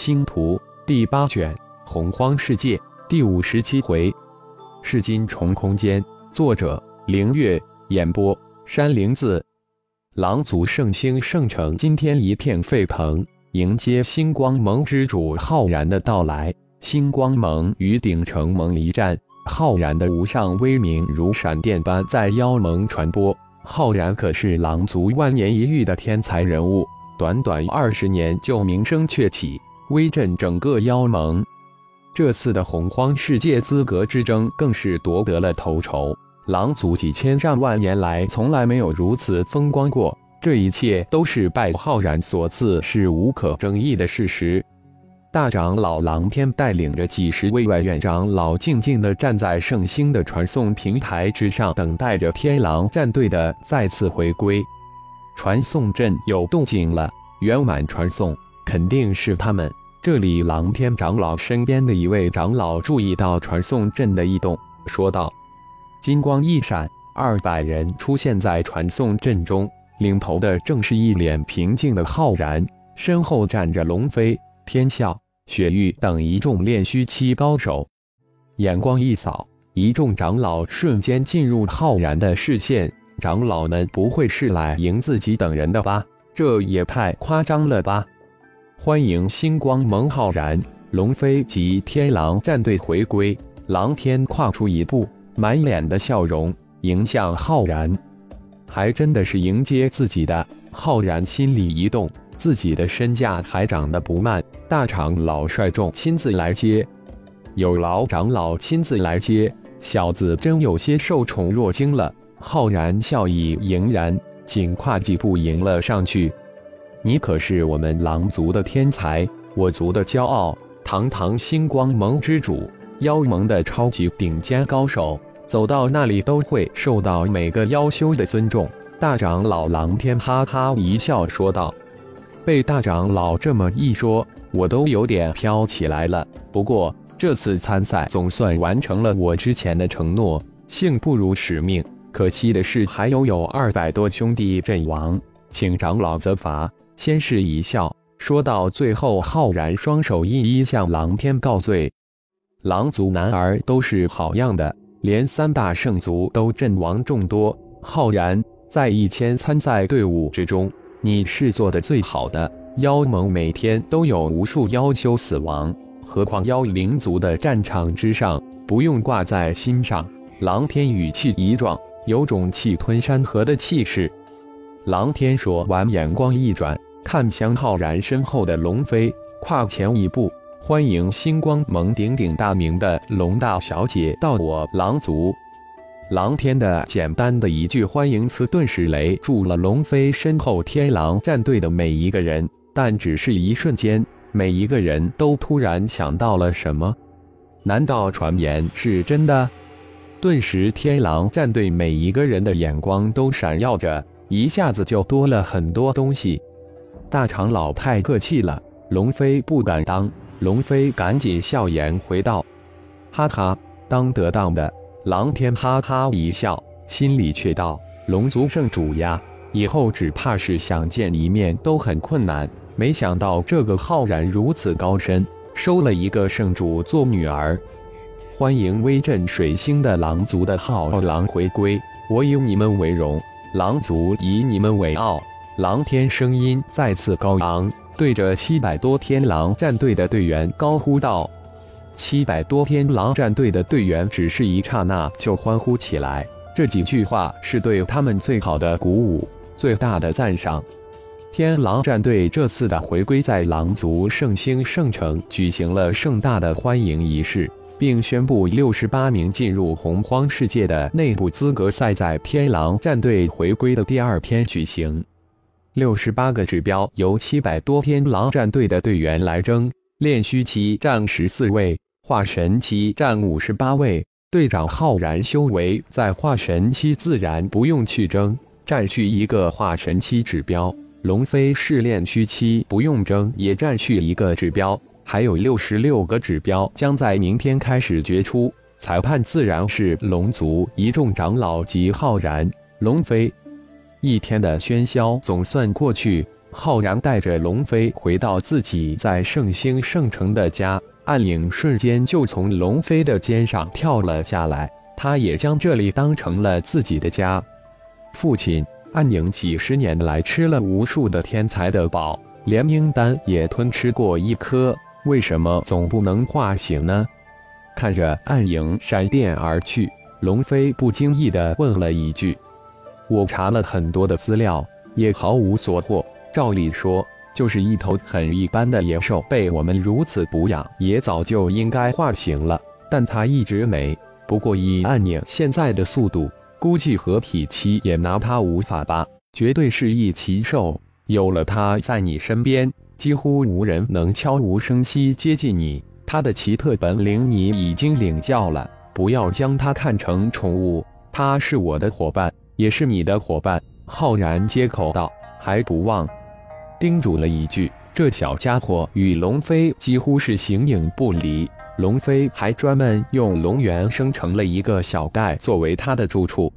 星图第八卷洪荒世界第五十七回，是金重空间。作者：凌月。演播：山灵子。狼族圣星圣城今天一片沸腾，迎接星光盟之主浩然的到来。星光盟与鼎城盟一战，浩然的无上威名如闪电般在妖盟传播。浩然可是狼族万年一遇的天才人物，短短二十年就名声鹊起。威震整个妖盟，这次的洪荒世界资格之争更是夺得了头筹。狼族几千上万年来从来没有如此风光过，这一切都是拜浩然所赐，是无可争议的事实。大长老狼天带领着几十位外院长老，静静地站在圣星的传送平台之上，等待着天狼战队的再次回归。传送阵有动静了，圆满传送，肯定是他们。这里，狼天长老身边的一位长老注意到传送阵的异动，说道：“金光一闪，二百人出现在传送阵中，领头的正是一脸平静的浩然，身后站着龙飞、天啸、雪域等一众炼虚期高手。眼光一扫，一众长老瞬间进入浩然的视线。长老们不会是来迎自己等人的吧？这也太夸张了吧！”欢迎星光蒙浩然、龙飞及天狼战队回归。狼天跨出一步，满脸的笑容迎向浩然，还真的是迎接自己的。浩然心里一动，自己的身价还涨得不慢。大长老率众亲自来接，有劳长老亲自来接，小子真有些受宠若惊了。浩然笑意盈然，紧跨几步迎了上去。你可是我们狼族的天才，我族的骄傲，堂堂星光盟之主，妖盟的超级顶尖高手，走到那里都会受到每个妖修的尊重。大长老狼天哈哈一笑说道：“被大长老这么一说，我都有点飘起来了。不过这次参赛总算完成了我之前的承诺，幸不辱使命。可惜的是，还有有二百多兄弟阵亡，请长老责罚。”先是一笑，说到最后，浩然双手一一向狼天告罪。狼族男儿都是好样的，连三大圣族都阵亡众多。浩然在一千参赛队伍之中，你是做的最好的。妖盟每天都有无数妖修死亡，何况妖灵族的战场之上，不用挂在心上。狼天语气一壮，有种气吞山河的气势。狼天说完，眼光一转。看向浩然身后的龙飞，跨前一步，欢迎星光盟鼎鼎大名的龙大小姐到我狼族。狼天的简单的一句欢迎词，顿时雷住了龙飞身后天狼战队的每一个人。但只是一瞬间，每一个人都突然想到了什么？难道传言是真的？顿时，天狼战队每一个人的眼光都闪耀着，一下子就多了很多东西。大长老太客气了，龙飞不敢当。龙飞赶紧笑颜回道：“哈哈，当得当的。”狼天哈哈一笑，心里却道：“龙族圣主呀，以后只怕是想见一面都很困难。没想到这个浩然如此高深，收了一个圣主做女儿。欢迎威震水星的狼族的浩狼回归，我以你们为荣，狼族以你们为傲。”狼天声音再次高昂，对着七百多天狼战队的队员高呼道：“七百多天狼战队的队员只是一刹那就欢呼起来，这几句话是对他们最好的鼓舞，最大的赞赏。”天狼战队这次的回归，在狼族圣星圣城举行了盛大的欢迎仪式，并宣布六十八名进入洪荒世界的内部资格赛在天狼战队回归的第二天举行。六十八个指标由七百多天狼战队的队员来争，炼虚期占十四位，化神期占五十八位。队长浩然修为在化神期，自然不用去争，占据一个化神期指标。龙飞是炼虚期，不用争，也占据一个指标。还有六十六个指标将在明天开始决出，裁判自然是龙族一众长老及浩然、龙飞。一天的喧嚣总算过去，浩然带着龙飞回到自己在圣星圣城的家，暗影瞬间就从龙飞的肩上跳了下来。他也将这里当成了自己的家。父亲，暗影几十年来吃了无数的天才的宝，连鹰丹也吞吃过一颗，为什么总不能化形呢？看着暗影闪电而去，龙飞不经意地问了一句：“我查了很多的资料，也毫无所获。照理说，就是一头很一般的野兽，被我们如此补养，也早就应该化形了。但它一直没。不过以暗影现在的速度，估计合体期也拿它无法吧？绝对是一奇兽。有了它在你身边，几乎无人能悄无声息接近你。它的奇特本领你已经领教了，不要将它看成宠物，它是我的伙伴，也是你的伙伴。浩然接口道，还不忘叮嘱了一句：这小家伙与龙飞几乎是形影不离。龙飞还专门用龙源生成了一个小盖作为他的住处。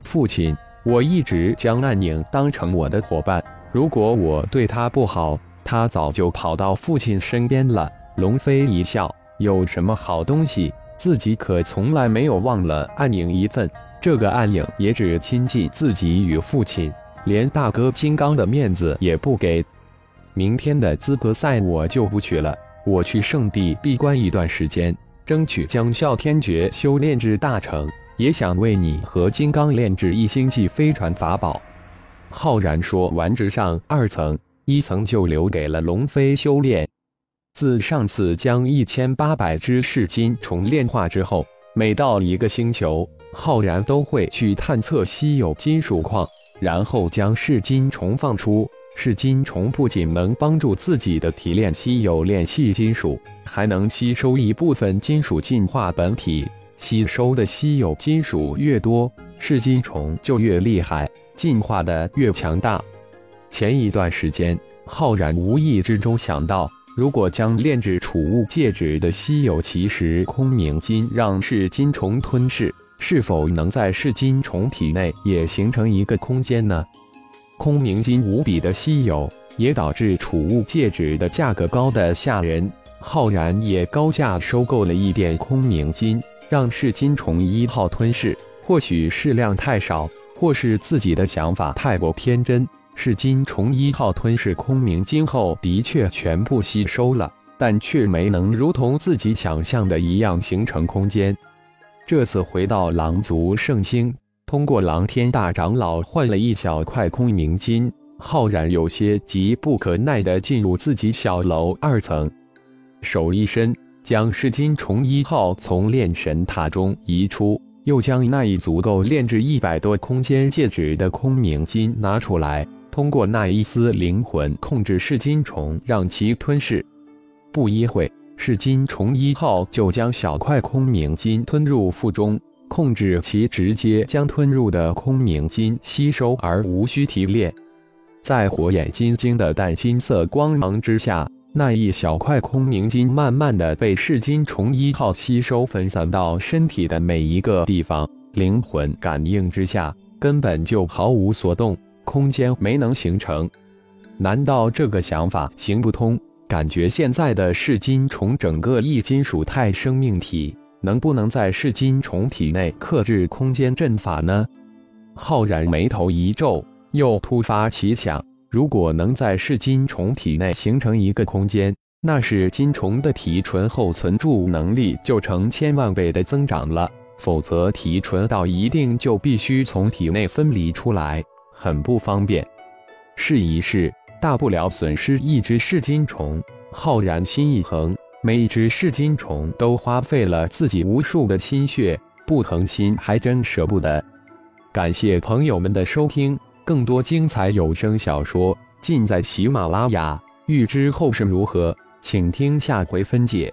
父亲，我一直将暗影当成我的伙伴，如果我对他不好，他早就跑到父亲身边了。龙飞一笑，有什么好东西，自己可从来没有忘了暗影一份。这个暗影也只亲近自己与父亲，连大哥金刚的面子也不给。明天的资格赛我就不去了，我去圣地闭关一段时间，争取将啸天诀修炼至大成，也想为你和金刚炼制一星际飞船法宝。浩然说完，直上二层，一层就留给了龙飞修炼。自上次将一千八百只噬金虫炼化之后，每到一个星球，浩然都会去探测稀有金属矿，然后将噬金虫放出。噬金虫不仅能帮助自己的提炼稀有炼器金属，还能吸收一部分金属进化本体。吸收的稀有金属越多，噬金虫就越厉害，进化的越强大。前一段时间，浩然无意之中想到。如果将炼制储物戒指的稀有奇石空明金让噬金虫吞噬，是否能在噬金虫体内也形成一个空间呢？空明金无比的稀有，也导致储物戒指的价格高的吓人。浩然也高价收购了一点空明金，让噬金虫一号吞噬。或许是量太少，或是自己的想法太过天真。是金虫一号吞噬空明金后，的确全部吸收了，但却没能如同自己想象的一样形成空间。这次回到狼族圣星，通过狼天大长老换了一小块空明金，浩然有些急不可耐地进入自己小楼二层，手一伸，将噬金虫一号从炼神塔中移出，又将那一足够炼制一百多空间戒指的空明金拿出来。通过那一丝灵魂控制噬金虫，让其吞噬。不一会，噬金虫一号就将小块空明金吞入腹中，控制其直接将吞入的空明金吸收，而无需提炼。在火眼金睛的淡金色光芒之下，那一小块空明金慢慢的被噬金虫一号吸收，分散到身体的每一个地方。灵魂感应之下，根本就毫无所动。空间没能形成，难道这个想法行不通？感觉现在的噬金虫整个异金属态生命体，能不能在噬金虫体内克制空间阵法呢？浩然眉头一皱，又突发奇想：如果能在噬金虫体内形成一个空间，那是金虫的体纯后存住能力就成千万倍的增长了。否则，体纯到一定就必须从体内分离出来。很不方便，试一试，大不了损失一只噬金虫。浩然心一横，每一只噬金虫都花费了自己无数的心血，不疼心还真舍不得。感谢朋友们的收听，更多精彩有声小说尽在喜马拉雅。欲知后事如何，请听下回分解。